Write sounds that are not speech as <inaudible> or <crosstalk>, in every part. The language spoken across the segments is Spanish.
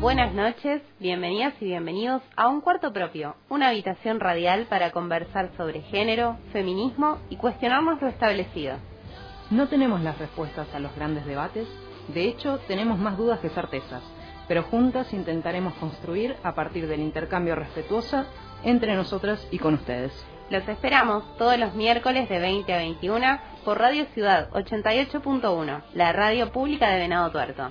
Buenas noches, bienvenidas y bienvenidos a Un Cuarto Propio, una habitación radial para conversar sobre género, feminismo y cuestionarnos lo establecido. No tenemos las respuestas a los grandes debates, de hecho tenemos más dudas que certezas, pero juntas intentaremos construir a partir del intercambio respetuoso entre nosotras y con ustedes. Los esperamos todos los miércoles de 20 a 21 por Radio Ciudad 88.1, la radio pública de Venado Tuerto.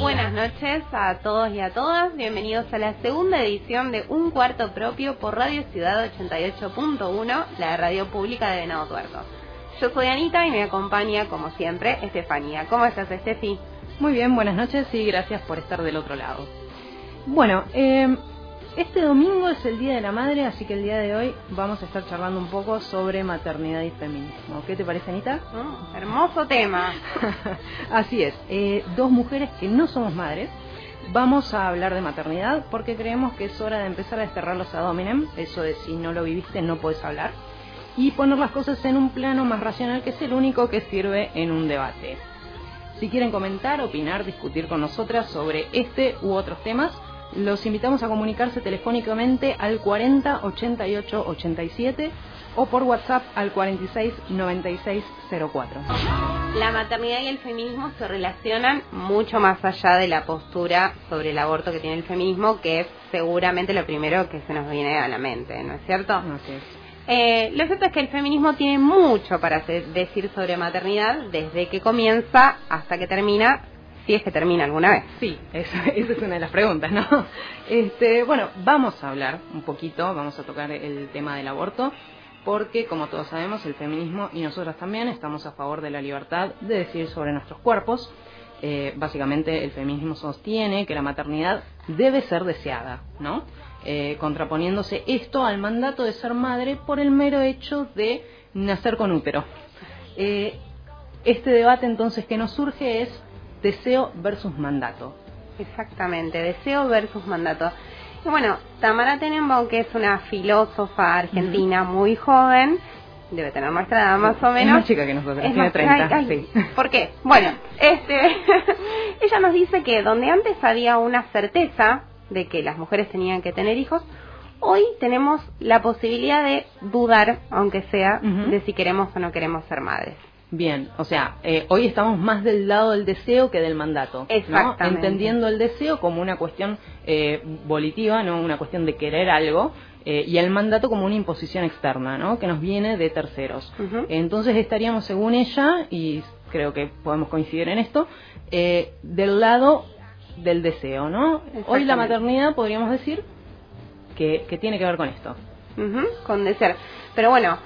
Buenas noches a todos y a todas, bienvenidos a la segunda edición de Un Cuarto Propio por Radio Ciudad 88.1, la radio pública de Venado Tuerto. Yo soy Anita y me acompaña, como siempre, Estefanía. ¿Cómo estás, Estefi? Muy bien, buenas noches y gracias por estar del otro lado. Bueno, eh, este domingo es el Día de la Madre, así que el día de hoy vamos a estar charlando un poco sobre maternidad y feminismo. ¿Qué te parece, Anita? Mm, hermoso tema. <laughs> así es, eh, dos mujeres que no somos madres. Vamos a hablar de maternidad porque creemos que es hora de empezar a desterrar los adóminem, eso de si no lo viviste no puedes hablar, y poner las cosas en un plano más racional que es el único que sirve en un debate. Si quieren comentar, opinar, discutir con nosotras sobre este u otros temas, los invitamos a comunicarse telefónicamente al 40 88 87 o por WhatsApp al 46 96 04. La maternidad y el feminismo se relacionan mucho más allá de la postura sobre el aborto que tiene el feminismo, que es seguramente lo primero que se nos viene a la mente, ¿no es cierto? Así es. Eh, lo cierto es que el feminismo tiene mucho para decir sobre maternidad desde que comienza hasta que termina si es que termina alguna vez. Sí, <laughs> esa, es una de las preguntas, ¿no? Este, bueno, vamos a hablar un poquito, vamos a tocar el tema del aborto, porque como todos sabemos, el feminismo y nosotras también estamos a favor de la libertad de decidir sobre nuestros cuerpos. Eh, básicamente el feminismo sostiene que la maternidad debe ser deseada, ¿no? Eh, contraponiéndose esto al mandato de ser madre por el mero hecho de nacer con útero. Eh, este debate entonces que nos surge es deseo versus mandato. Exactamente, deseo versus mandato. Y bueno, Tamara Tenenbaum, que es una filósofa argentina muy joven, debe tener nuestra edad más o menos. Es más chica que nosotros, tiene 30. sí. ¿Por qué? Bueno, este, <laughs> ella nos dice que donde antes había una certeza de que las mujeres tenían que tener hijos, hoy tenemos la posibilidad de dudar, aunque sea, de si queremos o no queremos ser madres. Bien, o sea, eh, hoy estamos más del lado del deseo que del mandato. Exactamente. Entendiendo el deseo como una cuestión eh, volitiva, no una cuestión de querer algo, eh, y el mandato como una imposición externa, ¿no? Que nos viene de terceros. Entonces estaríamos, según ella, y creo que podemos coincidir en esto, del lado del deseo, ¿no? Hoy la maternidad podríamos decir que, que tiene que ver con esto. con desear. Pero bueno,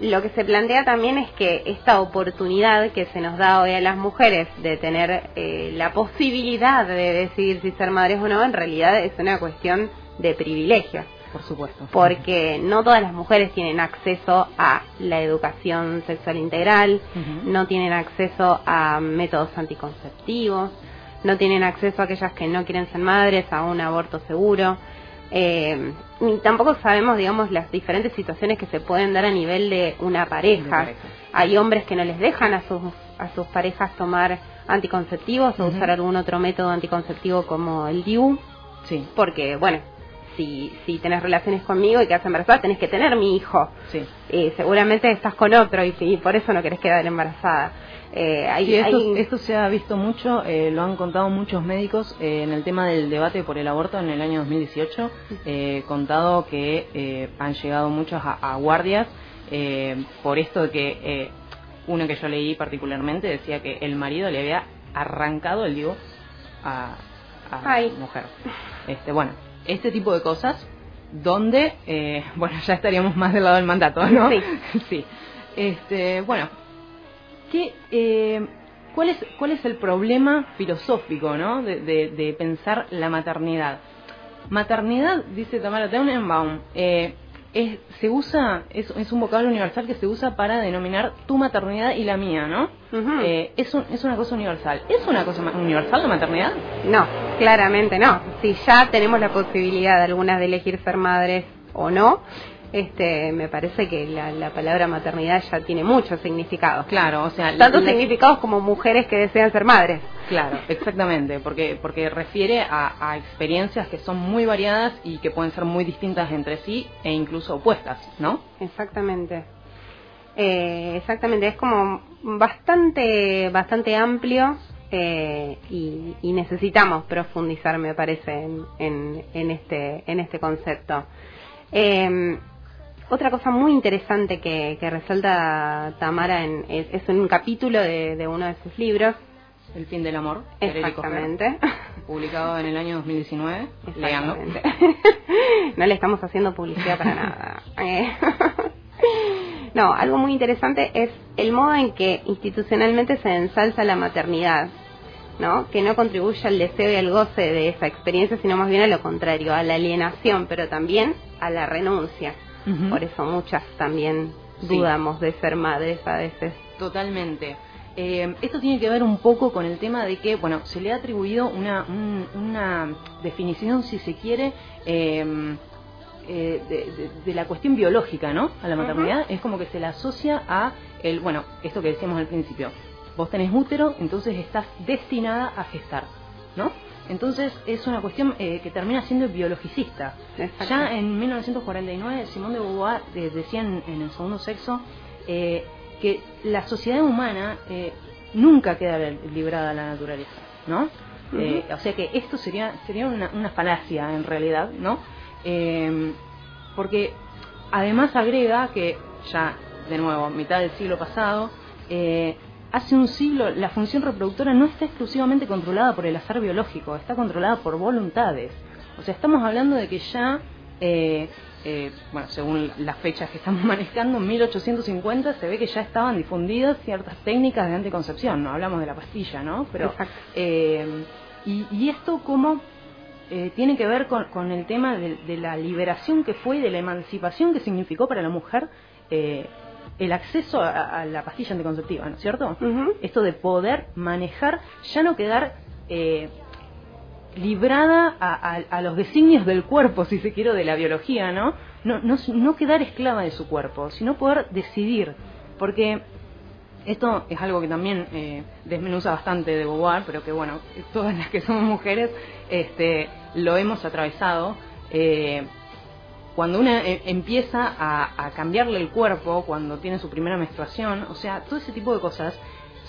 lo que se plantea también es que esta oportunidad que se nos da hoy a las mujeres de tener eh, la posibilidad de decidir si ser madres o no, en realidad es una cuestión de privilegio. Por supuesto. Porque no todas las mujeres tienen acceso a la educación sexual integral, no tienen acceso a métodos anticonceptivos, no tienen acceso a aquellas que no quieren ser madres a un aborto seguro. Eh, ni tampoco sabemos, digamos, las diferentes situaciones que se pueden dar a nivel de una pareja. Hay hombres que no les dejan a sus, a sus parejas tomar anticonceptivos o usar algún otro método anticonceptivo como el DIU. Sí. Porque, bueno, si, si tenés relaciones conmigo y quedas embarazada, tenés que tener mi hijo. Sí. Eh, seguramente estás con otro y, y por eso no querés quedar embarazada. Eh, esto, se ha visto mucho, eh, lo han contado muchos médicos eh, en el tema del debate por el aborto en el año 2018, eh, contado que han llegado muchos a, guardias por esto de que uno que yo leí particularmente decía que el marido le había arrancado el digo a, a la mujer. Este, bueno, este tipo de cosas donde, <laughs> bueno, ya estaríamos más del lado del mandato, ¿no? Sí. <laughs> sí. Este, bueno, ¿Qué, eh, ¿cuál, es, ¿Cuál es el problema filosófico ¿no? de, de, pensar la maternidad? Maternidad, dice Tamara Tenenbaum, eh, es, se usa, es, es, un vocablo universal que se usa para denominar tu maternidad y la mía, ¿no? eh, es, un, es una cosa universal. ¿Es una cosa universal la maternidad? No, claramente no. Si ya tenemos la posibilidad de algunas de elegir ser madres o no, este, me parece que la, palabra maternidad ya tiene muchos significados. Claro, o sea, tantos significados como mujeres que desean ser madres. Claro, exactamente, porque porque refiere a, experiencias que son muy variadas y que pueden ser muy distintas entre sí e incluso opuestas, ¿no? Exactamente. Eh, exactamente, es como bastante bastante amplio eh, y, necesitamos profundizar, me parece, en, en, este en este concepto. Eh, otra cosa muy interesante que, resalta Tamara en, es, un capítulo de, uno de sus libros. El fin del amor. Exactamente. publicado en el año 2019. Exactamente. <laughs> no le estamos haciendo publicidad para nada. <laughs> Eh, <laughs> no, algo muy interesante es el modo en que institucionalmente se ensalza la maternidad. ¿no? que no contribuye al deseo y al goce de esa experiencia, sino más bien a lo contrario, a la alienación, pero también a la renuncia. Por eso muchas también dudamos de ser madres a veces. Totalmente. Eh, esto tiene que ver un poco con el tema de que, bueno, se le ha atribuido una, una definición, si se quiere, em, eh, de, la cuestión biológica, ¿no? A la maternidad. Es como que se la asocia a el, bueno, esto que decíamos al principio. Vos tenés útero, entonces estás destinada a gestar, ¿no? Entonces es una cuestión eh, que termina siendo biologicista. Ya en 1949 Simón de Beauvoir eh, decía en, el segundo sexo eh, que la sociedad humana nunca queda librada a la naturaleza, ¿no? o sea que esto sería sería una, una falacia en realidad, ¿no? porque además agrega que ya de nuevo mitad del siglo pasado hace un siglo la función reproductora no está exclusivamente controlada por el azar biológico, está controlada por voluntades. O sea, estamos hablando de que ya, eh, eh, bueno, según las fechas que estamos <laughs> manejando, en 1850 se ve que ya estaban difundidas ciertas técnicas de anticoncepción, no hablamos de la pastilla, ¿no? Pero, eh, y, esto como tiene que ver con, el tema de, de, la liberación que fue y de la emancipación que significó para la mujer el acceso a, la pastilla anticonceptiva, ¿no es cierto? Esto de poder manejar, ya no quedar eh, librada a, los designios del cuerpo, si se quiere, de la biología, ¿no? No, no, no quedar esclava de su cuerpo, sino poder decidir. Porque esto es algo que también eh, desmenuza bastante de Beauvoir, pero que bueno, todas las que somos mujeres este, lo hemos atravesado. Eh, cuando una eh, empieza a, cambiarle el cuerpo, cuando tiene su primera menstruación, o sea, todo ese tipo de cosas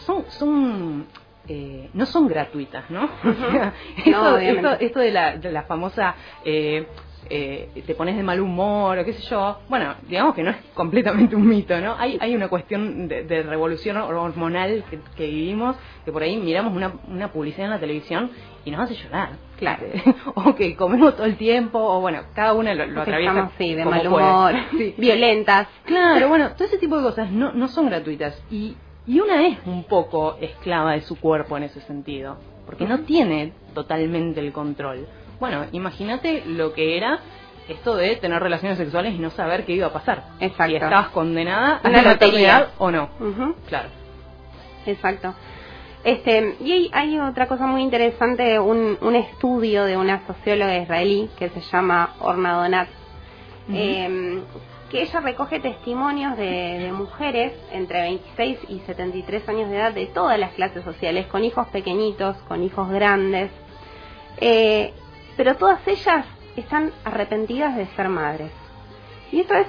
son, son eh, no son gratuitas, ¿no? <laughs> esto, de, la, de la famosa eh, eh, te pones de mal humor o qué sé yo, bueno, digamos que no es completamente un mito, ¿no? Hay, hay una cuestión de, revolución hormonal que, vivimos, que por ahí miramos una, una publicidad en la televisión y nos hace llorar. Claro. <laughs> o que comemos todo el tiempo, o bueno, cada una lo, lo atraviesa. sí, de mal humor, <laughs> violentas. Claro, bueno, todo ese tipo de cosas no, no son gratuitas. Y, y una es un poco esclava de su cuerpo en ese sentido, porque no tiene totalmente el control. Bueno, imagínate lo que era esto de tener relaciones sexuales y no saber qué iba a pasar. Exacto. Si estabas condenada a la maternidad o no. Claro. Exacto. Este, y hay, otra cosa muy interesante, un, un, estudio de una socióloga israelí que se llama Orna Donat, em, que ella recoge testimonios de, de, mujeres entre 26 y 73 años de edad de todas las clases sociales, con hijos pequeñitos, con hijos grandes, eh, pero todas ellas están arrepentidas de ser madres. Y eso es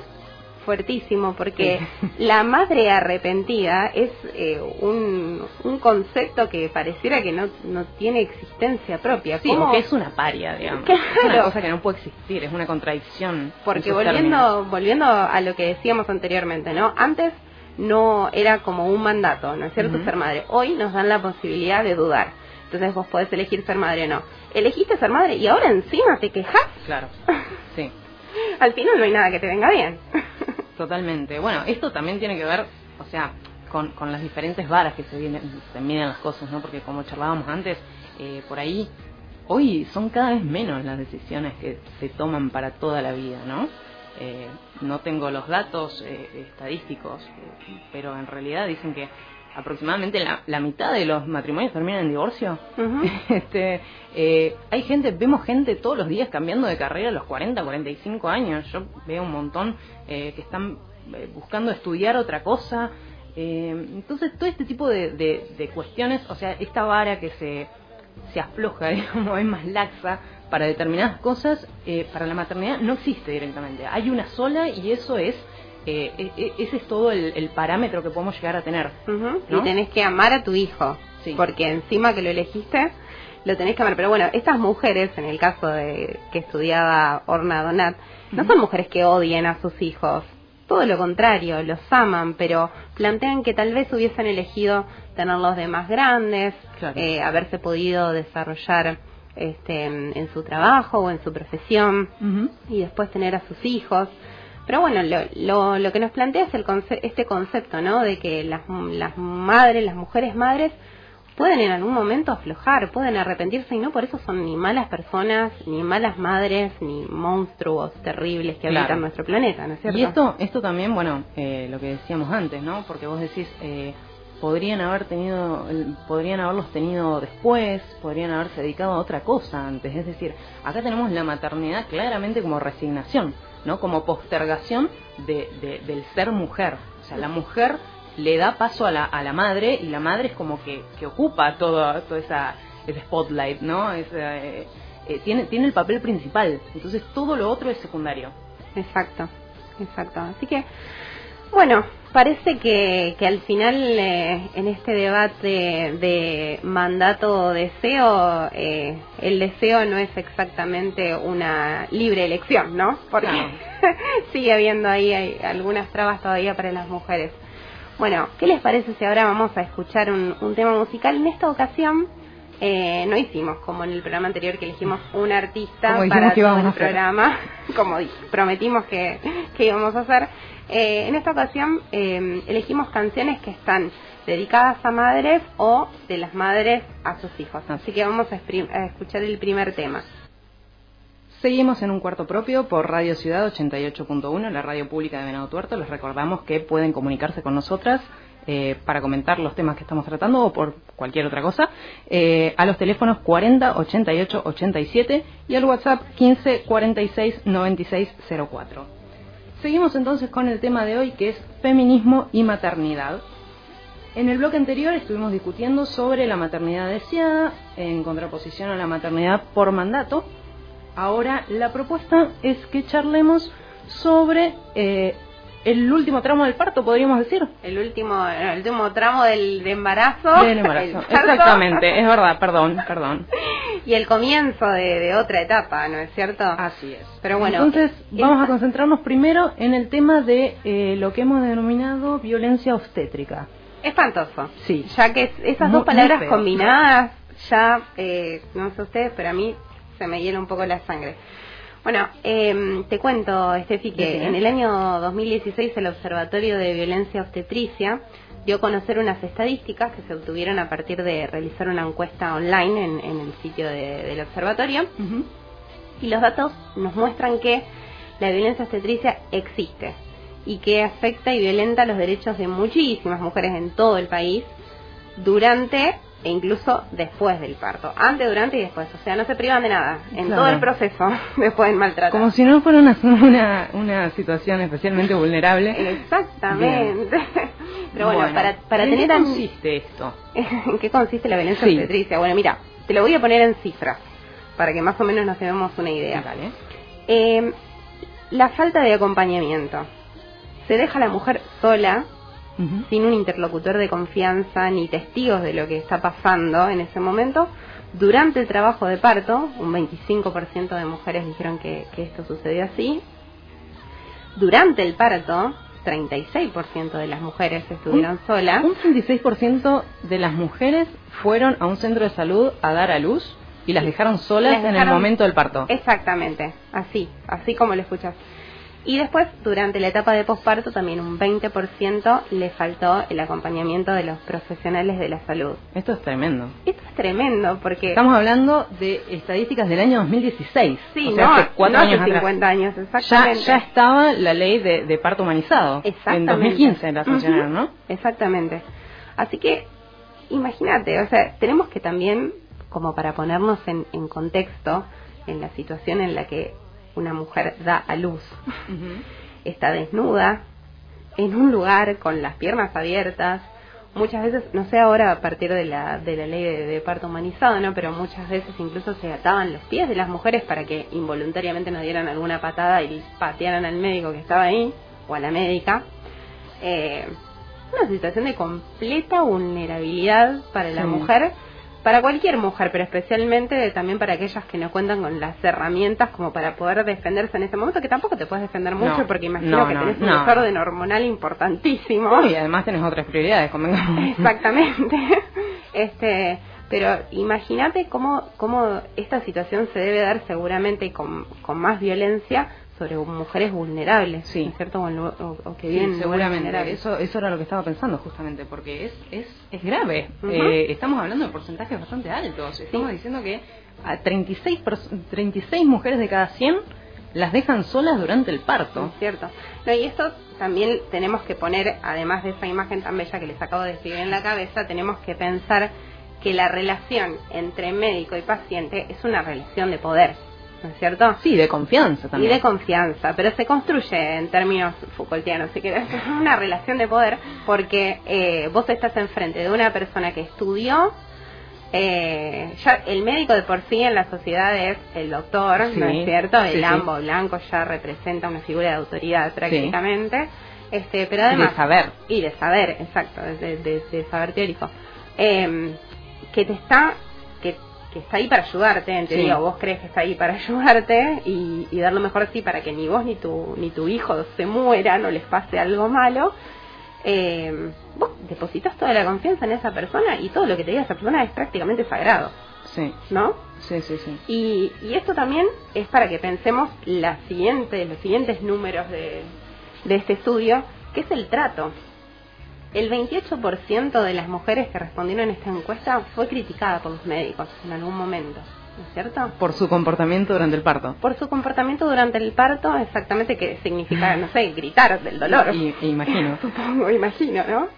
fuertísimo porque <laughs> la madre arrepentida es eh, un, un, concepto que pareciera que no, no tiene existencia propia. Sí, que es una paria, digamos. Es una cosa que no puede existir, es una contradicción. Porque volviendo, volviendo a lo que decíamos anteriormente, ¿no? Antes no era como un mandato, ¿no es cierto? Ser madre. Hoy nos dan la posibilidad de dudar. Entonces vos podés elegir ser madre o no elegiste ser madre y ahora encima te quejas. Claro, <laughs> sí. Al final no hay nada que te venga bien. <laughs> Totalmente. Bueno, esto también tiene que ver, o sea, con, con las diferentes varas que se vienen, se miden las cosas, ¿no? Porque como charlábamos antes, eh, por ahí, hoy son cada vez menos las decisiones que se toman para toda la vida, ¿no? Eh, no tengo los datos eh, estadísticos, pero en realidad dicen que aproximadamente la, mitad de los matrimonios terminan en divorcio. <laughs> este, eh, hay gente, vemos gente todos los días cambiando de carrera a los 40, 45 años. Yo veo un montón eh, que están eh, buscando estudiar otra cosa. entonces, todo este tipo de, de, cuestiones, o sea, esta vara que se, se afloja, <laughs> digamos, es más laxa para determinadas cosas, para la maternidad no existe directamente. Hay una sola y eso es eh, ese es todo el, parámetro que podemos llegar a tener. Y tenés que amar a tu hijo, porque encima que lo elegiste, lo tenés que amar. Pero bueno, estas mujeres, en el caso de que estudiaba Orna Donat, no son mujeres que odien a sus hijos. Todo lo contrario, los aman, pero plantean que tal vez hubiesen elegido tenerlos de más grandes, eh, haberse podido desarrollar este, en, su trabajo o en su profesión y después tener a sus hijos. Pero bueno, lo, lo, que nos plantea es el este concepto, ¿no? De que las, las madres, las mujeres madres, pueden en algún momento aflojar, pueden arrepentirse y no por eso son ni malas personas, ni malas madres, ni monstruos terribles que habitan nuestro planeta, ¿no es cierto? Y esto, esto también, bueno, eh, lo que decíamos antes, ¿no? Porque vos decís, eh, podrían haber tenido, podrían haberlos tenido después, podrían haberse dedicado a otra cosa antes. Es decir, acá tenemos la maternidad claramente como resignación. ¿No? Como postergación de, del ser mujer. O sea, la mujer le da paso a la, a la madre y la madre es como que, que ocupa todo, todo esa, ese spotlight, ¿no? Eh, eh, tiene, tiene el papel principal. Entonces todo lo otro es secundario. Exacto, exacto. Así que bueno, parece que, que al final eh, en este debate de mandato o deseo, eh, el deseo no es exactamente una libre elección, ¿no? Porque <laughs> sigue habiendo ahí hay algunas trabas todavía para las mujeres. Bueno, ¿qué les parece si ahora vamos a escuchar un, un tema musical? En esta ocasión eh, no hicimos como en el programa anterior que elegimos un artista para todo el programa, <laughs> como prometimos que, que íbamos a hacer. Eh, en esta ocasión eh, elegimos canciones que están dedicadas a madres o de las madres a sus hijos. Así que vamos a, escuchar el primer tema. Seguimos en un cuarto propio por Radio Ciudad 88.1, la radio pública de Venado Tuerto. Les recordamos que pueden comunicarse con nosotras eh, para comentar los temas que estamos tratando o por cualquier otra cosa, eh, a los teléfonos 40 88 87 y al WhatsApp 15 46 96 04. Seguimos entonces con el tema de hoy que es feminismo y maternidad. En el bloque anterior estuvimos discutiendo sobre la maternidad deseada en contraposición a la maternidad por mandato. Ahora la propuesta es que charlemos sobre eh, el último tramo del parto, podríamos decir. El último, el último tramo del embarazo. Del embarazo, <laughs> exactamente, es verdad, perdón, perdón. <laughs> Y el comienzo de, otra etapa, ¿no es cierto? Así es. Pero bueno. Entonces, vamos a concentrarnos primero en el tema de eh, lo que hemos denominado violencia obstétrica. Espantoso. Sí. Ya que esas dos palabras combinadas, ya, eh, no sé ustedes, pero a mí se me hiela un poco la sangre. Bueno, eh, te cuento, Estefi, que en el año 2016 el Observatorio de Violencia Obstetricia dio a conocer unas estadísticas que se obtuvieron a partir de realizar una encuesta online en, el sitio del observatorio. Y los datos nos muestran que la violencia obstetricia existe y que afecta y violenta los derechos de muchísimas mujeres en todo el país durante e incluso después del parto, antes, durante y después. O sea, no se privan de nada en todo el proceso después del maltrato. Como si no fuera <laughs> una, una, situación especialmente vulnerable. Exactamente. <laughs> Pero bueno, para, para ¿en tener... qué consiste esto? <laughs> ¿En qué consiste la violencia obstetricia? Bueno, mira, te lo voy a poner en cifras para que más o menos nos demos una idea. Eh, la falta de acompañamiento. Se deja a la mujer sola sin un interlocutor de confianza ni testigos de lo que está pasando en ese momento. Durante el trabajo de parto, un 25% de mujeres dijeron que, esto sucedió así. Durante el parto, 36% de las mujeres estuvieron solas. Un 36% de las mujeres fueron a un centro de salud a dar a luz y las dejaron solas en el momento del parto. Exactamente, así, así como lo escuchas. Y después, durante la etapa de posparto, también un 20% le faltó el acompañamiento de los profesionales de la salud. Esto es tremendo. Esto es tremendo porque... Estamos hablando de estadísticas del año 2016. Sí, no, hace cuatro años 50 años, exactamente. Ya, estaba la ley de, parto humanizado. Exactamente. En 2015 la sancionaron, ¿no? Exactamente. Así que, imagínate, o sea, tenemos que también, como para ponernos en, en contexto, en la situación en la que una mujer da a luz, está desnuda, en un lugar con las piernas abiertas, muchas veces, no sé ahora a partir de la, de la ley de, parto humanizado, ¿no? Pero muchas veces incluso se ataban los pies de las mujeres para que involuntariamente no dieran alguna patada y patearan al médico que estaba ahí, o a la médica. Eh, una situación de completa vulnerabilidad para la mujer para cualquier mujer, pero especialmente también para aquellas que no cuentan con las herramientas como para poder defenderse en ese momento, que tampoco te puedes defender mucho porque imagino que tenés un desorden hormonal importantísimo. y además tenés otras prioridades, Exactamente. <laughs> este, pero imagínate cómo, cómo esta situación se debe dar seguramente con, con más violencia sobre mujeres vulnerables, sí. ¿cierto? O, que vienen seguramente. Eso, eso era lo que estaba pensando justamente, porque es, es, es grave. Eh, estamos hablando de porcentajes bastante altos. Estamos diciendo que a 36, 36 mujeres de cada 100 las dejan solas durante el parto. Es cierto. No, y esto también tenemos que poner, además de esa imagen tan bella que les acabo de describir en la cabeza, tenemos que pensar que la relación entre médico y paciente es una relación de poder. ¿No es cierto? Sí, de confianza también. Y de confianza, pero se construye en términos Foucaultianos, si querés, <laughs> una relación de poder, porque eh, vos estás enfrente de una persona que estudió, eh, ya el médico de por sí en la sociedad es el doctor, ¿no es cierto? El ambo blanco ya representa una figura de autoridad prácticamente. Este, pero además, y de saber. Y de saber, exacto, de, de, saber teórico. Eh, que te está que que está ahí para ayudarte, en teoría, vos crees que está ahí para <laughs> ayudarte y, dar lo mejor sí para que ni vos ni tu, ni tu hijo se mueran o les pase algo malo, eh, vos depositas toda la confianza en esa persona y todo lo que te diga esa persona es prácticamente sagrado. Sí. ¿No? Sí, sí, sí. Y, y esto también es para que pensemos la siguiente, los siguientes números de, de este estudio, que es el trato. El 28% de las mujeres que respondieron a esta encuesta fue criticada por los médicos en algún momento. ¿No es cierto? Por su comportamiento durante el parto. Por su comportamiento durante el parto, exactamente que significa, no sé, gritar del dolor. Y, imagino. <laughs> Supongo, imagino, ¿no?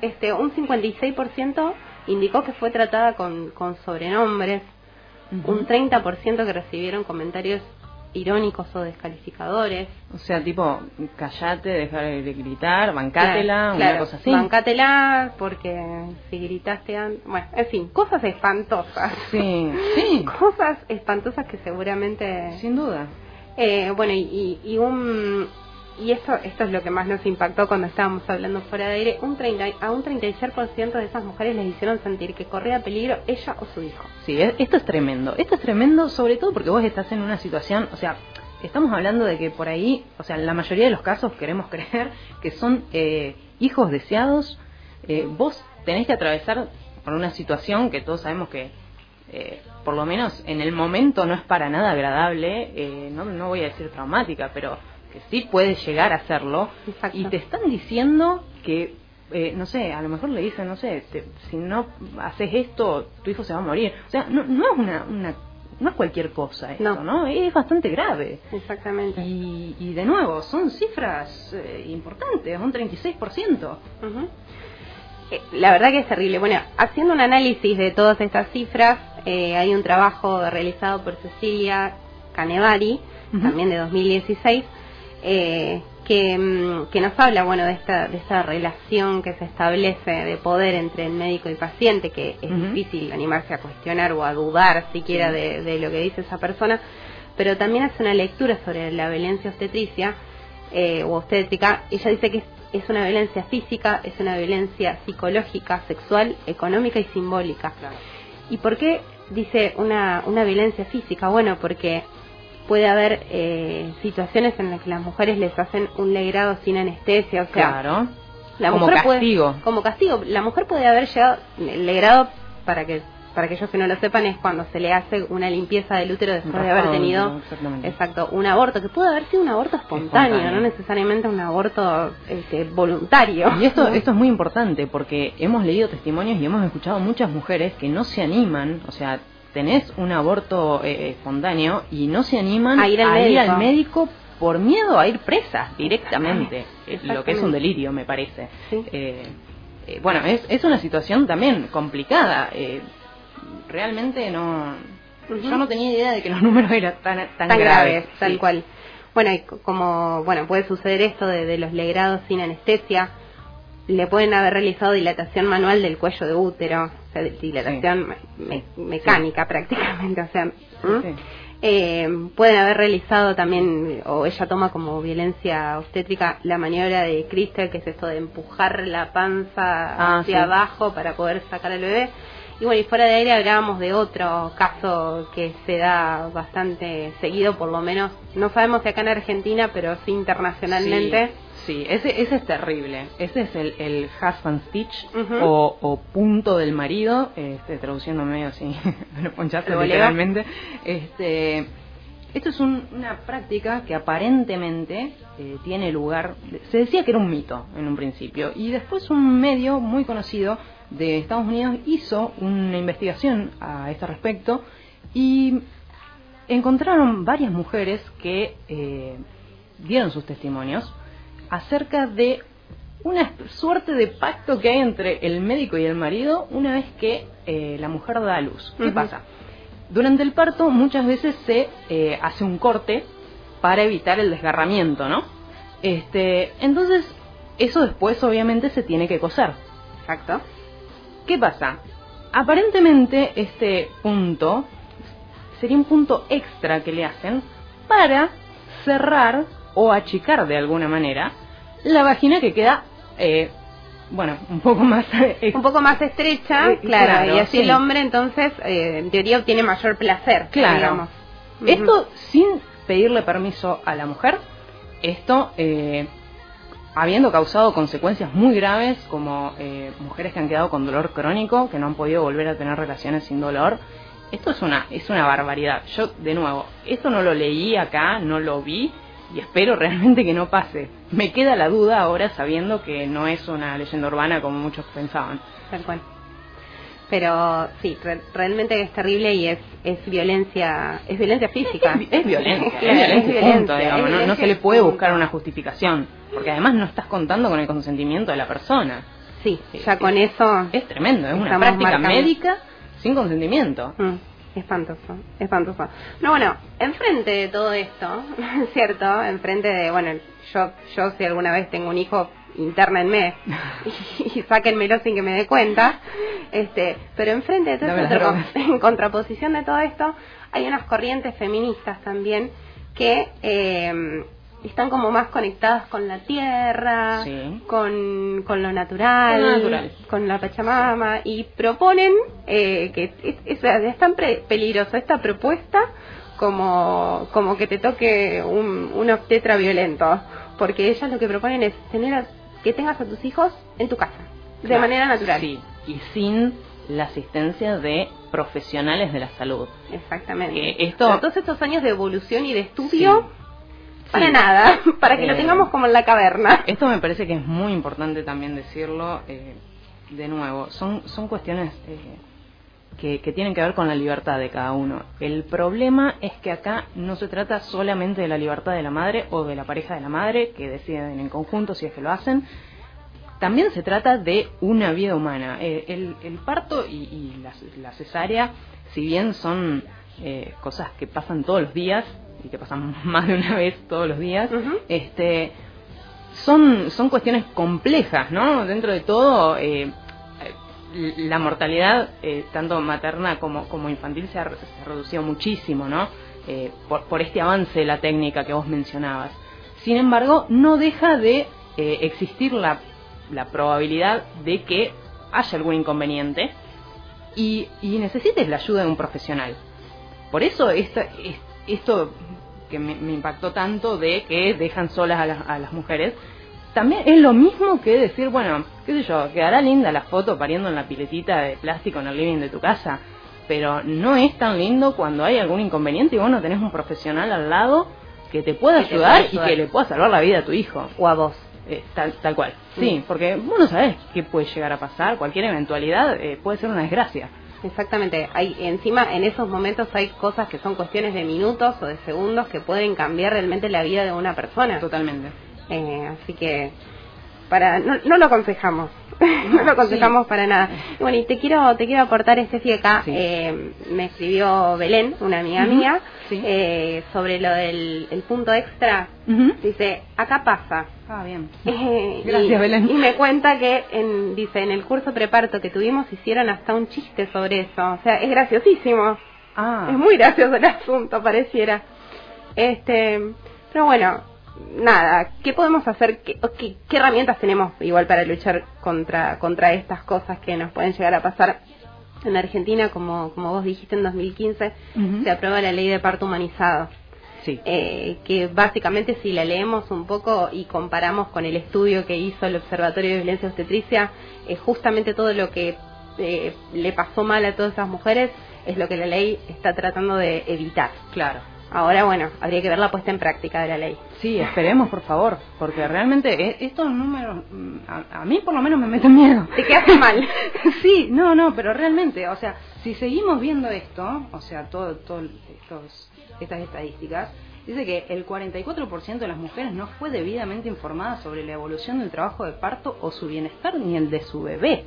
Este, un 56% indicó que fue tratada con, con sobrenombres, un 30% que recibieron comentarios irónicos o descalificadores. O sea, tipo, callate, dejar de gritar, bancátela, una cosa así. Bancátela porque si gritaste. Bueno, en fin, cosas espantosas. Sí, sí. <laughs> cosas espantosas que seguramente... Sin duda. Eh, bueno, y, y un y esto, esto es lo que más nos impactó cuando estábamos hablando fuera de aire, un 30, a un 36% de esas mujeres les hicieron sentir que corría peligro ella o su hijo. Sí, esto es tremendo. Esto es tremendo sobre todo porque vos estás en una situación, o sea, estamos hablando de que por ahí, o sea, la mayoría de los casos queremos <laughs> creer que son eh, hijos deseados. Eh, vos tenés que atravesar por una situación que todos sabemos que eh, por lo menos en el momento no es para nada agradable, no, no voy a decir traumática, pero que sí puede llegar a hacerlo, y te están diciendo que, eh, no sé, a lo mejor le dicen, no sé, si no haces esto, tu hijo se va a morir. O sea, no, no es una, una no es cualquier cosa esto, ¿no? Es bastante grave. Exactamente. Y, y de nuevo, son cifras eh, importantes, un 36%. Eh, la verdad que es terrible. Bueno, haciendo un análisis de todas estas cifras, hay un trabajo realizado por Cecilia Canevari, también de 2016, eh, que, mm, que, nos habla bueno de esta de esta relación que se establece de poder entre el médico y paciente que es difícil animarse a cuestionar o a dudar siquiera de, de, lo que dice esa persona pero también hace una lectura sobre la violencia obstetricia eh, o obstétrica. Ella dice que es, es, una violencia física es una violencia psicológica sexual económica y simbólica. Y por qué dice una una violencia física bueno porque puede haber eh, situaciones en las que las mujeres les hacen un legrado sin anestesia, o sea, claro. la como castigo. como castigo, la mujer puede haber llegado el legrado para que para aquellos que no lo sepan es cuando se le hace una limpieza del útero después de haber tenido exacto un aborto que puede haber sido un aborto espontáneo, no necesariamente un aborto este, voluntario y esto <laughs> esto es muy importante porque hemos leído testimonios y hemos escuchado muchas mujeres que no se animan o sea tenés un aborto eh, espontáneo y no se animan a ir al, médico. por miedo a ir presas directamente, lo que es un delirio, me parece. Eh, eh, bueno, es, es una situación también complicada. Eh, realmente no... Yo no tenía idea de que los <laughs> números eran tan, tan, graves. Tal cual. Bueno, y como bueno puede suceder esto de, los legrados sin anestesia, le pueden haber realizado dilatación manual del cuello de útero, o sea, dilatación mecánica prácticamente, o sea, eh, pueden haber realizado también, o ella toma como violencia obstétrica, la maniobra de Crystal, que es esto de empujar la panza ah, hacia abajo para poder sacar al bebé. Y bueno, y fuera de aire hablábamos de otro caso que se da bastante seguido, por lo menos, no sabemos si acá en Argentina, pero sí internacionalmente. Sí, ese, ese es terrible. Ese es el, el husband stitch o, punto del marido, este, traduciendo medio así, <laughs> lo ponchaste literalmente. Este, esto es una práctica que aparentemente eh, tiene lugar, se decía que era un mito en un principio, y después un medio muy conocido de Estados Unidos hizo una investigación a este respecto y encontraron varias mujeres que eh, dieron sus testimonios acerca de una suerte de pacto que hay entre el médico y el marido una vez que eh, la mujer da a luz. ¿Qué pasa? Durante el parto muchas veces se eh, hace un corte para evitar el desgarramiento, ¿no? Este, entonces, eso después obviamente se tiene que coser. Exacto. ¿Qué pasa? Aparentemente este punto sería un punto extra que le hacen para cerrar o achicar de alguna manera la vagina que queda, eh, bueno, un poco más... un poco más estrecha, eh, claro, y así el hombre entonces, eh, en teoría, obtiene mayor placer, claro. digamos. Esto sin pedirle permiso a la mujer, esto habiendo causado consecuencias muy graves como mujeres que han quedado con dolor crónico, que no han podido volver a tener relaciones sin dolor. Esto es una, es una barbaridad. Yo, de nuevo, esto no lo leí acá, no lo vi, y espero realmente que no pase. Me queda la duda ahora sabiendo que no es una leyenda urbana como muchos pensaban. Tal cual. Pero sí, realmente es terrible y es, es violencia es violencia física. Es, <laughs> violencia, es violencia, no, se le puede buscar una justificación, porque además no estás contando con el consentimiento de la persona. Sí, ya con eso... Es tremendo, es una práctica médica sin consentimiento. Mm. Espantoso, espantoso. No, bueno, enfrente de todo esto, <laughs> ¿cierto? Enfrente de, bueno, yo, yo si alguna vez tengo un hijo, internenme y, <laughs> y sáquenmelo sin que me dé cuenta. Este, pero enfrente de todo esto, en contraposición de todo esto, hay unas corrientes feministas también que eh, están como más conectadas con la tierra, con, con, lo natural, con la Pachamama, y proponen eh, que es, es, tan peligroso esta propuesta como, como que te toque un, un obstetra violento, porque ellas lo que proponen es tener que tengas a tus hijos en tu casa, de manera natural. Sí, y sin la asistencia de profesionales de la salud. Exactamente. Eh, esto... todos estos años de evolución y de estudio para nada, <laughs> para que lo eh, tengamos como en la caverna. Esto me parece que es muy importante también decirlo eh, de nuevo. Son, son cuestiones eh, que, que, tienen que ver con la libertad de cada uno. El problema es que acá no se trata solamente de la libertad de la madre o de la pareja de la madre, que deciden en conjunto si es que lo hacen. También se trata de una vida humana. el, el, parto y, y la, la, cesárea, si bien son cosas que pasan todos los días, y que pasan <laughs> más de una vez todos los días, este, son, son cuestiones complejas, ¿no? Dentro de todo, eh, la mortalidad, eh, tanto materna como, como infantil, se ha, reducido muchísimo, ¿no? Eh, por, por, este avance de la técnica que vos mencionabas. Sin embargo, no deja de existir la, la probabilidad de que haya algún inconveniente y, y necesites la ayuda de un profesional. Por eso esta, esto que me, impactó tanto de que dejan solas a, las mujeres, también es lo mismo que decir, bueno, qué sé yo, quedará linda la foto pariendo en la piletita de plástico en el living de tu casa, pero no es tan lindo cuando hay algún inconveniente y vos no tenés un profesional al lado que te pueda ayudar, y que le pueda salvar la vida a tu hijo. O a vos. Eh, tal, tal cual. Sí, porque vos no sabés qué puede llegar a pasar, cualquier eventualidad eh, puede ser una desgracia. Exactamente. Hay, encima, en esos momentos hay cosas que son cuestiones de minutos o de segundos que pueden cambiar realmente la vida de una persona. Totalmente. Eh, así que, para no, no lo aconsejamos. <laughs> no lo aconsejamos para nada. bueno, y te quiero, te quiero aportar este sí acá, eh, me escribió Belén, una amiga mía, eh, sobre lo del el punto extra. Dice, acá pasa. Ah, bien. <laughs> Eh, Gracias, Belén. Y me cuenta que, en, dice, en el curso preparto que tuvimos hicieron hasta un chiste sobre eso. O sea, es graciosísimo. Ah. Es muy gracioso el asunto, pareciera. Este, pero bueno, nada, ¿qué podemos hacer? ¿Qué, qué, herramientas tenemos igual para luchar contra, contra estas cosas que nos pueden llegar a pasar? En Argentina, como, como vos dijiste, en 2015 se aprueba la ley de parto humanizado. Sí. Eh, que básicamente si la leemos un poco y comparamos con el estudio que hizo el Observatorio de Violencia Obstetricia, justamente todo lo que eh, le pasó mal a todas esas mujeres es lo que la ley está tratando de evitar. Claro. Ahora, bueno, habría que ver la puesta en práctica de la ley. Sí, esperemos, por favor, porque realmente eh, estos números, mm, a, mí por lo menos me meten miedo. <laughs> Te quedas mal. <laughs> sí, no, no, pero realmente, o sea, si seguimos viendo esto, o sea, todo, todo estas estadísticas, dice que el 44% de las mujeres no fue debidamente informada sobre la evolución del trabajo de parto o su bienestar ni el de su bebé.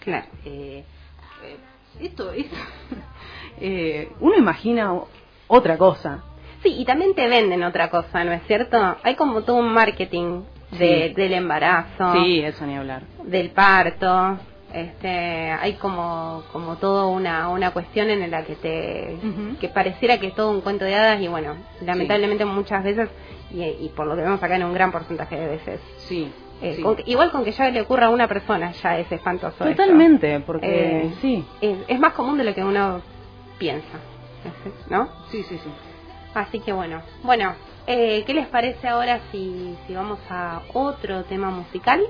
Claro. Eh, eh, esto, esto <laughs> uno imagina otra cosa. Sí, y también te venden otra cosa, ¿no es cierto? Hay como todo un marketing de, del embarazo. Sí, eso ni hablar. Del parto. Este, hay como como todo una una cuestión en la que te que pareciera que es todo un cuento de hadas y bueno lamentablemente muchas veces y, por lo que vemos acá en un gran porcentaje de veces sí, eh, igual con que ya le ocurra a una persona ya es espantoso totalmente porque eh, sí es, más común de lo que uno piensa <laughs> ¿no? Sí, sí, sí. Así que bueno, bueno, eh, ¿qué les parece ahora si, si vamos a otro tema musical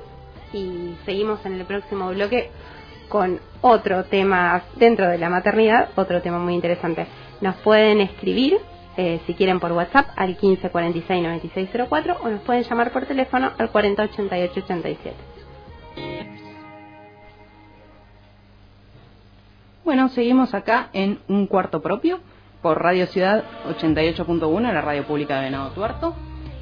y seguimos en el próximo bloque con otro tema dentro de la maternidad, otro tema muy interesante. Nos pueden escribir eh, si quieren por WhatsApp al 1546 9604 o nos pueden llamar por teléfono al 408887. Bueno, seguimos acá en un cuarto propio por Radio Ciudad 88.1, la radio pública de Venado Tuerto.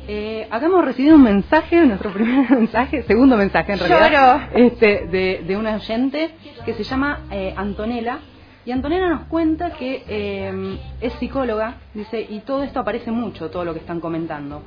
Eh, acá hemos recibido un mensaje, nuestro <laughs> primer mensaje, segundo mensaje en realidad, este, de, de una oyente que se llama eh, Antonella. Y Antonella nos cuenta que eh, es psicóloga, dice, y todo esto aparece mucho, todo lo que están comentando.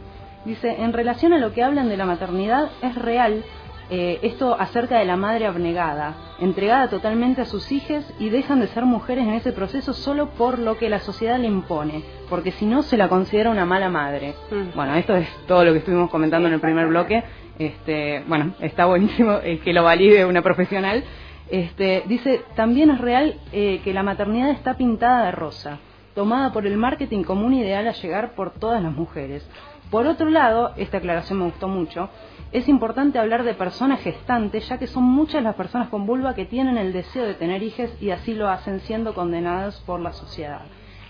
Dice, en relación a lo que hablan de la maternidad, es real eh, esto acerca de la madre abnegada, entregada totalmente a sus hijos y dejan de ser mujeres en ese proceso solo por lo que la sociedad le impone, porque si no se la considera una mala madre. Mm. Bueno, esto es todo lo que estuvimos comentando en el primer bloque. Este, bueno, está buenísimo <laughs> eh, que lo valide una profesional. Este, dice, también es real eh, que la maternidad está pintada de rosa, tomada por el marketing como un ideal a llegar por todas las mujeres. Por otro lado, esta aclaración me gustó mucho, es importante hablar de personas gestantes, ya que son muchas las personas con vulva que tienen el deseo de tener hijos y así lo hacen siendo condenadas por la sociedad.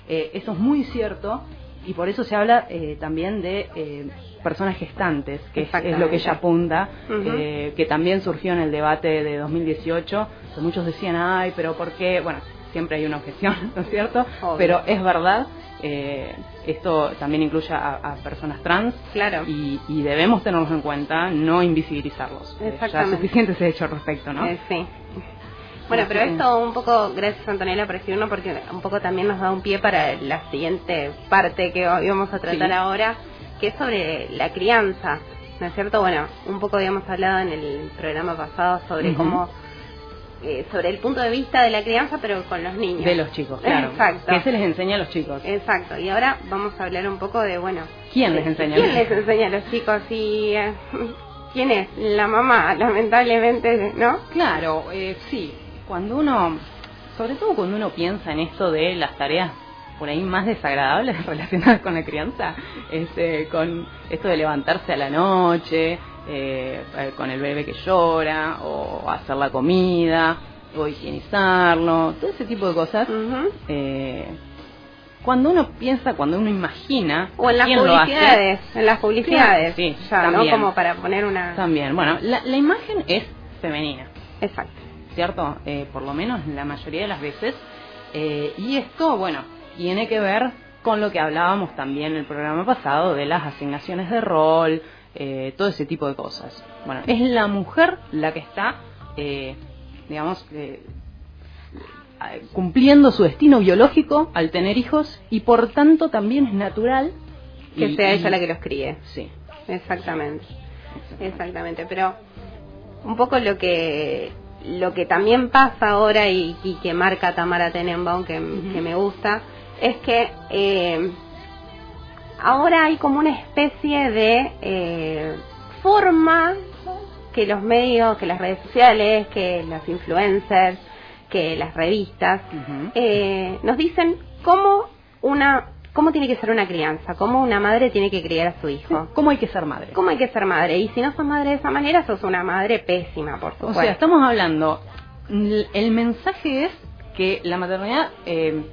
Eh, esto es muy cierto y por eso se habla eh, también de eh, personas gestantes, que es, lo que ella apunta, que también surgió en el debate de 2018, que muchos decían, ay, pero ¿por qué? Bueno, siempre hay una objeción, <laughs> ¿no es cierto? Pero es verdad eh, esto también incluye a, personas trans claro. y, debemos tenerlos en cuenta, no invisibilizarlos. Eh, ya suficiente se ha hecho al respecto, ¿no? Eh, sí. Bueno, pero esto un poco, gracias Antonella por escribirnos, porque un poco también nos da un pie para la siguiente parte que íbamos a tratar ahora, que es sobre la crianza, ¿no es cierto? Bueno, un poco habíamos hablado en el programa pasado sobre cómo eh, sobre el punto de vista de la crianza, pero con los niños. De los chicos, claro. Exacto. ¿Qué se les enseña a los chicos? Exacto. Y ahora vamos a hablar un poco de, bueno... ¿Quién les enseña? ¿Quién les enseña a los chicos? Y, eh, ¿Quién es? La mamá, lamentablemente, ¿no? Claro, eh, sí. Cuando uno, sobre todo cuando uno piensa en esto de las tareas por ahí más desagradables <laughs> relacionadas con la crianza, este, con esto de levantarse a la noche, eh, con el bebé que llora, o hacer la comida, o higienizarlo, todo ese tipo de cosas. eh, cuando uno piensa, cuando uno imagina, o en las publicidades, en las publicidades, sí, ¿no? Como para poner una. También, bueno, la, la imagen es femenina. Exacto. ¿Cierto? Eh, por lo menos la mayoría de las veces. Eh, y esto, bueno, tiene que ver con lo que hablábamos también en el programa pasado de las asignaciones de rol, eh, todo ese tipo de cosas. Bueno, es la mujer la que está, eh, digamos, eh, cumpliendo su destino biológico al tener hijos y por tanto también es natural que sea ella la que los críe. Sí. Exactamente. Exactamente, pero un poco lo que lo que también pasa ahora y, que marca Tamara Tenenbaum que, que me gusta es que eh, ahora hay como una especie de eh, forma que los medios, que las redes sociales, que los influencers, que las revistas eh, nos dicen cómo una cómo tiene que ser una crianza, cómo una madre tiene que criar a su hijo. ¿Cómo hay que ser madre? ¿Cómo hay que ser madre? Y si no sos madre de esa manera, sos una madre pésima, por supuesto. O sea, estamos hablando, el mensaje es que la maternidad eh,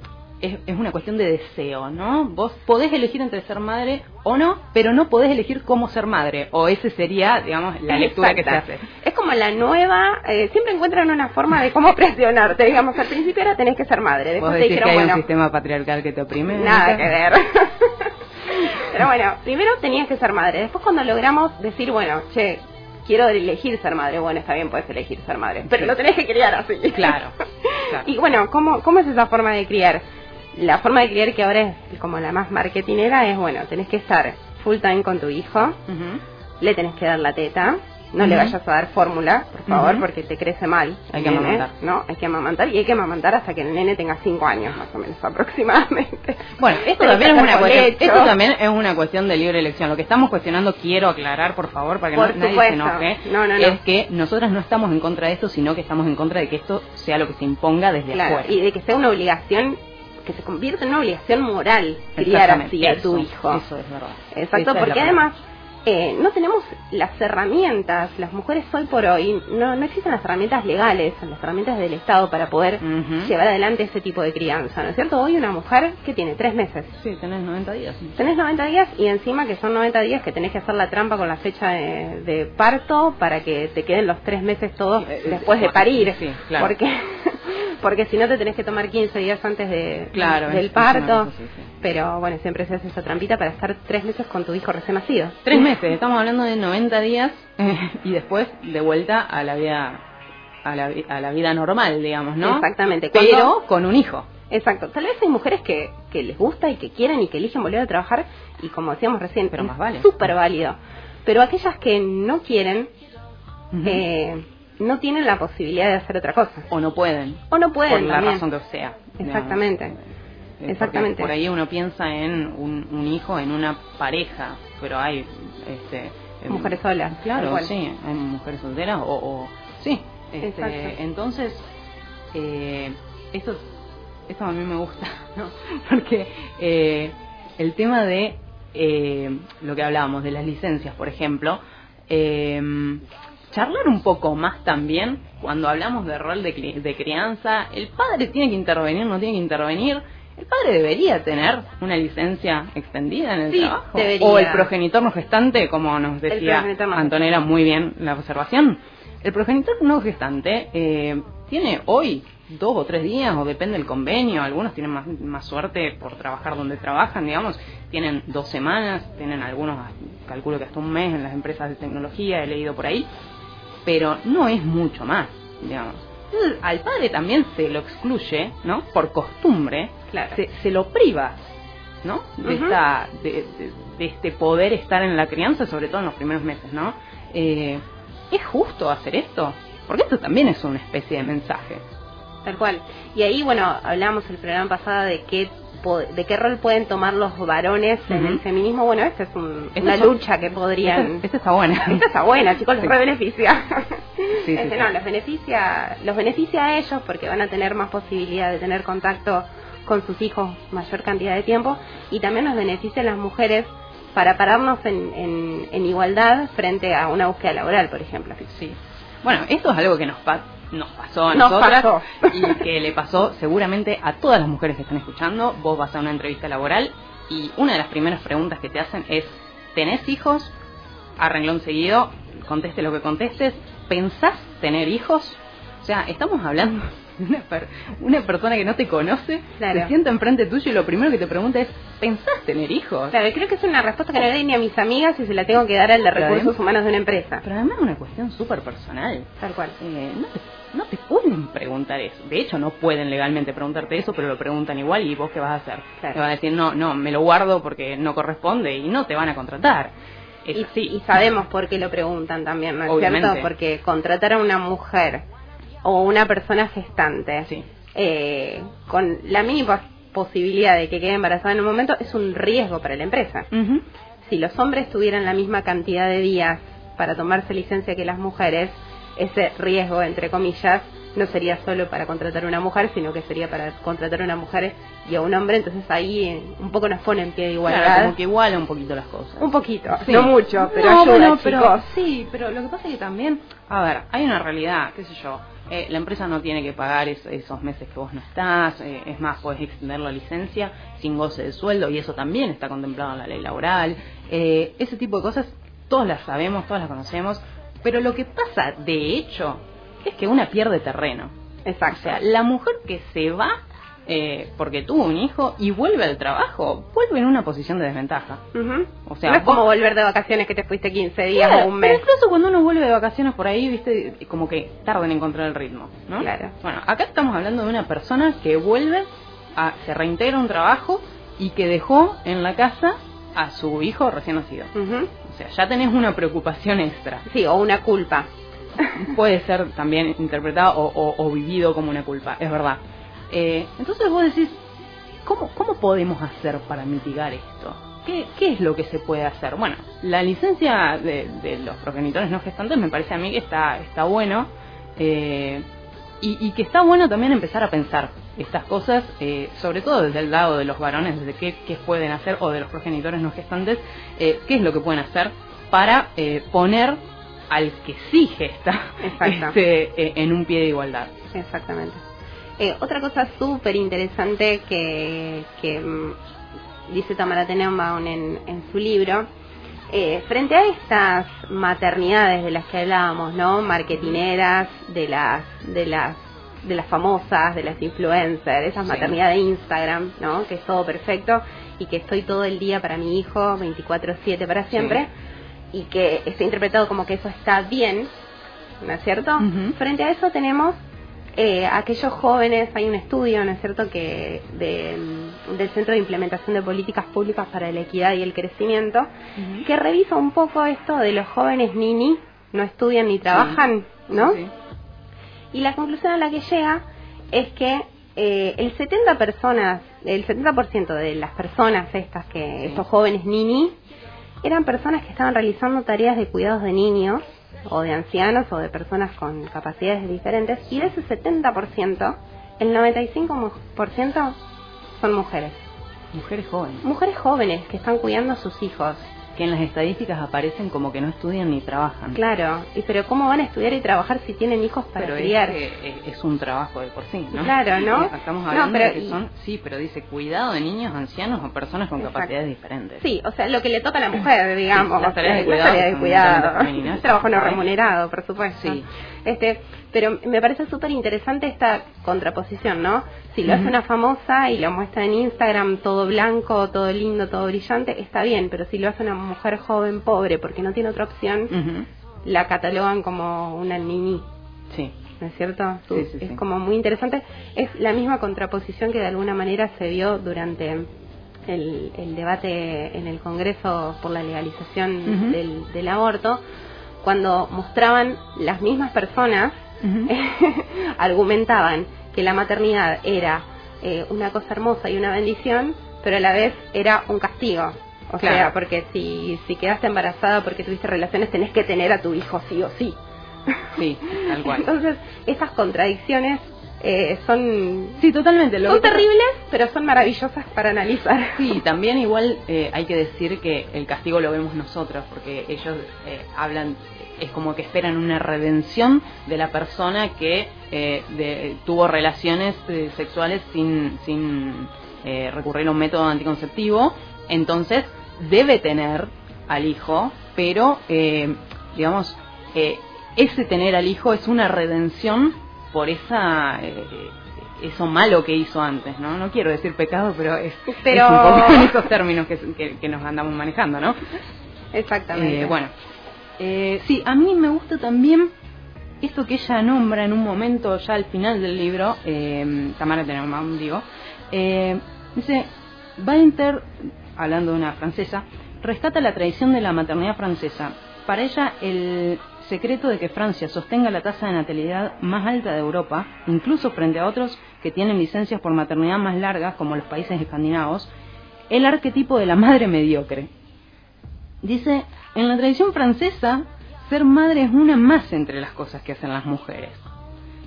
es, una cuestión de deseo, ¿no? Vos podés elegir entre ser madre o no, pero no podés elegir cómo ser madre, o ese sería, digamos, la lectura que se hace. Es como la nueva, eh, siempre encuentran una forma de cómo <laughs> presionarte, digamos, al principio era tenés que ser madre, después ¿Vos decís que hay un sistema patriarcal que te oprime? Nada que ver. <laughs> pero bueno, primero tenías que ser madre, después cuando logramos decir, bueno, che, quiero elegir ser madre, bueno, está bien, puedes elegir ser madre, pero lo tenés que criar así. <laughs> Claro. Y bueno, ¿cómo, ¿cómo es esa forma de criar? La forma de criar que ahora es como la más marketinera es, bueno, tenés que estar full time con tu hijo, le tenés que dar la teta, no le vayas a dar fórmula, por favor, porque te crece mal. Hay que amamantar. No, hay que amamantar y hay que amamantar hasta que el nene tenga 5 años, más o menos <laughs> aproximadamente. Bueno, esto también, es una cuestión, esto también es una cuestión de libre elección. Lo que estamos cuestionando, quiero aclarar, por favor, para que no, nadie se enoje, es que nosotras no estamos en contra de esto, sino que estamos en contra de que esto sea lo que se imponga desde claro, afuera. Y de que sea una obligación que se convierte en una obligación moral criar así a tu hijo. Eso es verdad. Exacto, porque además eh, no tenemos las herramientas, las mujeres hoy por hoy, no, no existen las herramientas legales, las herramientas del Estado para poder llevar adelante ese tipo de crianza, ¿no es cierto? Hoy una mujer que tiene tres meses. Sí, tenés 90 días. Tenés 90 días y encima que son 90 días que tenés que hacer la trampa con la fecha de, parto para que te queden los tres meses todos eh, después de parir. Sí, claro. Porque <laughs> porque si no te tenés que tomar 15 días antes de, claro, del parto. Pero bueno, siempre se hace esa trampita para estar tres meses con tu hijo recién nacido. Tres meses, estamos hablando de 90 días y después de vuelta a la vida a la, a la vida normal, digamos, ¿no? Exactamente. Pero con un hijo. Exacto. Tal vez hay mujeres que, que les gusta y que quieren y que eligen volver a trabajar y como decíamos recién, pero más vale. Súper válido. Pero aquellas que no quieren, eh, no tienen la posibilidad de hacer otra cosa. O no pueden. O no pueden. Por la razón que sea. Exactamente. Exactamente. Por ahí uno piensa en un, hijo, en una pareja, pero hay este, mujeres solas. Claro, sí, hay mujeres solteras o, sí. Este, entonces, eh, esto, esto a mí me gusta, <laughs> ¿no? Porque eh, el tema de eh, lo que hablábamos de las licencias, por ejemplo, eh, charlar un poco más también cuando hablamos de rol de, crianza. El padre tiene que intervenir, no tiene que intervenir. El padre debería tener una licencia extendida en el trabajo. O el progenitor no gestante, como nos decía Antonella muy bien la observación. El progenitor no gestante eh, tiene hoy dos o tres días, o depende del convenio. Algunos tienen más, más suerte por trabajar donde trabajan, digamos. Tienen dos semanas, tienen algunos, calculo que hasta un mes en las empresas de tecnología, he leído por ahí pero no es mucho más, digamos. al padre también se lo excluye, ¿no? Por costumbre, se, lo priva, ¿no? De, esta, de, este poder estar en la crianza, sobre todo en los primeros meses, ¿no? Eh, ¿Es justo hacer esto? Porque esto también es una especie de mensaje. Tal cual. Y ahí, bueno, hablamos el programa pasado de qué de qué rol pueden tomar los varones en el feminismo, bueno, esta es una lucha que podrían... Esta, está buena. <laughs> Esta está buena, chicos, les beneficia. <laughs> este, no, los beneficia, los beneficia a ellos porque van a tener más posibilidad de tener contacto con sus hijos mayor cantidad de tiempo y también nos beneficia a las mujeres para pararnos en, en, igualdad frente a una búsqueda laboral, por ejemplo. Sí. Bueno, esto es algo que nos pasa nos pasó a nosotras y que le pasó seguramente a todas las mujeres que están escuchando. Vos vas a una entrevista laboral y una de las primeras preguntas que te hacen es, ¿tenés hijos? A renglón seguido, conteste lo que contestes. ¿Pensás tener hijos? O sea, estamos hablando una, una persona que no te conoce se sienta enfrente tuyo y lo primero que te pregunta es, ¿pensás tener hijos? Claro, creo que es una respuesta que no le doy ni a mis amigas y se la tengo que dar al de recursos humanos de una empresa. Pero además es una cuestión súper personal. Tal cual. Eh, no, te, no te pueden preguntar eso. De hecho, no pueden legalmente preguntarte eso, pero lo preguntan igual y vos qué vas a hacer. Te van a decir, no, no, me lo guardo porque no corresponde y no te van a contratar. Y, y, sabemos por qué lo preguntan también, ¿no es cierto? Porque contratar a una mujer o una persona gestante eh, con la mínima posibilidad de que quede embarazada en un momento es un riesgo para la empresa. Si los hombres tuvieran la misma cantidad de días para tomarse licencia que las mujeres, ese riesgo, entre comillas, no sería solo para contratar a una mujer, sino que sería para contratar a una mujer y a un hombre, entonces ahí eh, un poco nos pone en pie de igualdad. Claro, como que iguala un poquito las cosas. Un poquito, no mucho, pero ayuda, Pero, sí, pero lo que pasa es que también, a ver, hay una realidad, qué sé yo, eh, la empresa no tiene que pagar esos meses que vos no estás, eh, es más, puedes extender la licencia sin goce de sueldo y eso también está contemplado en la ley laboral. ese tipo de cosas todos las sabemos, todas las conocemos, pero lo que pasa de hecho es que una pierde terreno. Exacto. O sea, la mujer que se va eh, porque tuvo un hijo y vuelve al trabajo, vuelve en una posición de desventaja. O sea, no es como volver de vacaciones que te fuiste 15 días o un mes. Pero incluso cuando uno vuelve de vacaciones por ahí, viste, como que tarda en encontrar el ritmo, ¿no? Claro. Bueno, acá estamos hablando de una persona que vuelve, a, se reintegra un trabajo y que dejó en la casa a su hijo recién nacido. O sea, ya tenés una preocupación extra. Sí, o una culpa <laughs> puede ser también interpretado o, vivido como una culpa, es verdad. Eh, entonces vos decís, ¿cómo, ¿cómo podemos hacer para mitigar esto? ¿Qué, ¿Qué es lo que se puede hacer? Bueno, la licencia de, los progenitores no gestantes me parece a mí que está, está bueno eh, y, que está bueno también empezar a pensar estas cosas, eh, sobre todo desde el lado de los varones, desde qué, qué pueden hacer, o de los progenitores no gestantes, qué es lo que pueden hacer para poner al que sí gesta este, eh, en un pie de igualdad. Exactamente. Eh, otra cosa súper interesante que, que mm, dice Tamara Tenenbaum en, en su libro, eh, frente a estas maternidades de las que hablábamos, ¿no? Marketineras, de las, de las, de las famosas, de las influencers, esas maternidades de Instagram, ¿no? Que es todo perfecto y que estoy todo el día para mi hijo, 24/7 para siempre y que esté interpretado como que eso está bien, ¿no es cierto? Frente a eso tenemos eh, aquellos jóvenes, hay un estudio, ¿no es cierto?, que del Centro de Implementación de Políticas Públicas para la Equidad y el Crecimiento, que revisa un poco esto de los jóvenes nini, no estudian ni trabajan, ¿no? Y la conclusión a la que llega es que eh, el 70 personas, el 70% de las personas estas que estos jóvenes nini eran personas que estaban realizando tareas de cuidados de niños o de ancianos o de personas con capacidades diferentes y de ese 70%, el 95% son mujeres. Mujeres jóvenes. Mujeres jóvenes que están cuidando a sus hijos que en las estadísticas aparecen como que no estudian ni trabajan. Claro, y pero ¿cómo van a estudiar y trabajar si tienen hijos para pero criar? Es, es, un trabajo de por sí, ¿no? Claro, ¿no? Estamos hablando de que son, sí, pero dice cuidado de niños, ancianos o personas con capacidades diferentes. Sí, o sea, lo que le toca a la mujer, digamos. Sí, las tareas de cuidado. de cuidado. trabajo no remunerado, por supuesto. Sí. Este, pero me parece súper interesante esta contraposición, ¿no? Si lo hace una famosa y lo muestra en Instagram todo blanco, todo lindo, todo brillante, está bien, pero si lo hace una mujer joven, pobre, porque no tiene otra opción, la catalogan como una niñi. Sí. ¿No es cierto? es como muy interesante. Es la misma contraposición que de alguna manera se vio durante el, el debate en el Congreso por la legalización del, del aborto, cuando mostraban las mismas personas, <laughs> argumentaban que la maternidad era eh, una cosa hermosa y una bendición, pero a la vez era un castigo. O sea, porque si, si quedaste embarazada porque tuviste relaciones, tenés que tener a tu hijo sí o sí. Sí, tal cual. Entonces, esas contradicciones eh, son sí totalmente son terribles pero son maravillosas para analizar sí también igual eh, hay que decir que el castigo lo vemos nosotros porque ellos eh, hablan es como que esperan una redención de la persona que eh, tuvo relaciones eh, sexuales sin, sin eh, recurrir a un método anticonceptivo, entonces debe tener al hijo, pero digamos, ese tener al hijo es una redención por esa eh, eso malo que hizo antes, ¿no? No quiero decir pecado, pero es, pero... un poco en esos términos que, que, nos andamos manejando, ¿no? Exactamente. Eh, bueno, eh, sí, a mí me gusta también esto que ella nombra en un momento ya al final del libro, eh, Tamara Tenenbaum, digo, eh, dice, Walter, hablando de una francesa, rescata la tradición de la maternidad francesa. Para ella, el secreto de que Francia sostenga la tasa de natalidad más alta de Europa, incluso frente a otros que tienen licencias por maternidad más largas, como los países escandinavos, el arquetipo de la madre mediocre. Dice, en la tradición francesa, ser madre es una más entre las cosas que hacen las mujeres.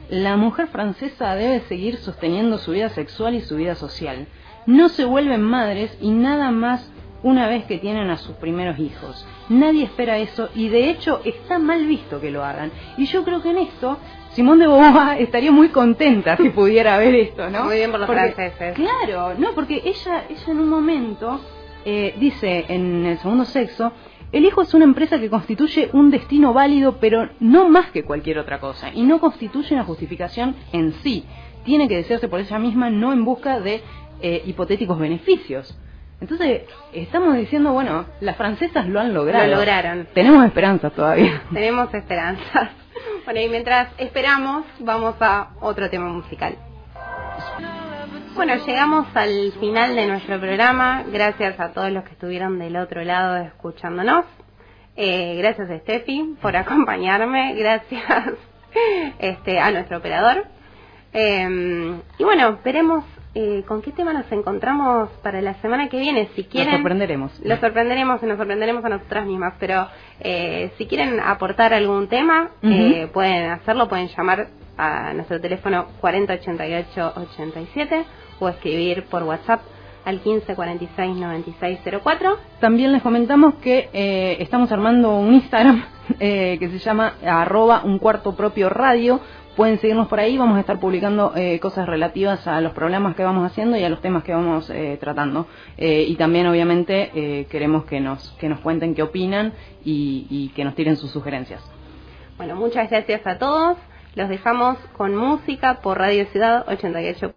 La mujer francesa debe seguir sosteniendo su vida sexual y su vida social. No se vuelven madres y nada más una vez que tienen a sus primeros hijos. Nadie espera eso y de hecho está mal visto que lo hagan. Y yo creo que en esto Simón de Beauvoir estaría muy contenta si pudiera ver esto, ¿no? Muy bien por los franceses. Claro, no, porque ella, ella en un momento eh, dice en el segundo sexo el hijo es una empresa que constituye un destino válido, pero no más que cualquier otra cosa, y no constituye una justificación en sí. Tiene que desearse por ella misma, no en busca de eh, hipotéticos beneficios. Entonces, estamos diciendo, bueno, las francesas lo han logrado. Lo lograron. Tenemos esperanzas todavía. <laughs> Tenemos esperanzas. Bueno, y mientras esperamos, vamos a otro tema musical. Bueno, llegamos al final de nuestro programa. Gracias a todos los que estuvieron del otro lado escuchándonos. Eh, gracias Steffi por acompañarme. Gracias <laughs> este, a nuestro operador. Eh, y bueno, veremos eh, con qué tema nos encontramos para la semana que viene. Si quieren, nos sorprenderemos. Los sorprenderemos y nos sorprenderemos a nosotras mismas. Pero eh, si quieren aportar algún tema, eh, pueden hacerlo, pueden llamar a nuestro teléfono 4088-87 o escribir por WhatsApp al 1546-9604. También les comentamos que eh, estamos armando un Instagram <laughs> eh, que se llama arroba un cuarto propio radio. Pueden seguirnos por ahí, vamos a estar publicando eh, cosas relativas a los problemas que vamos haciendo y a los temas que vamos tratando. y también, obviamente, queremos que nos, que nos cuenten qué opinan y, y que nos tiren sus sugerencias. Bueno, muchas gracias a todos. Los dejamos con música por Radio Ciudad 88.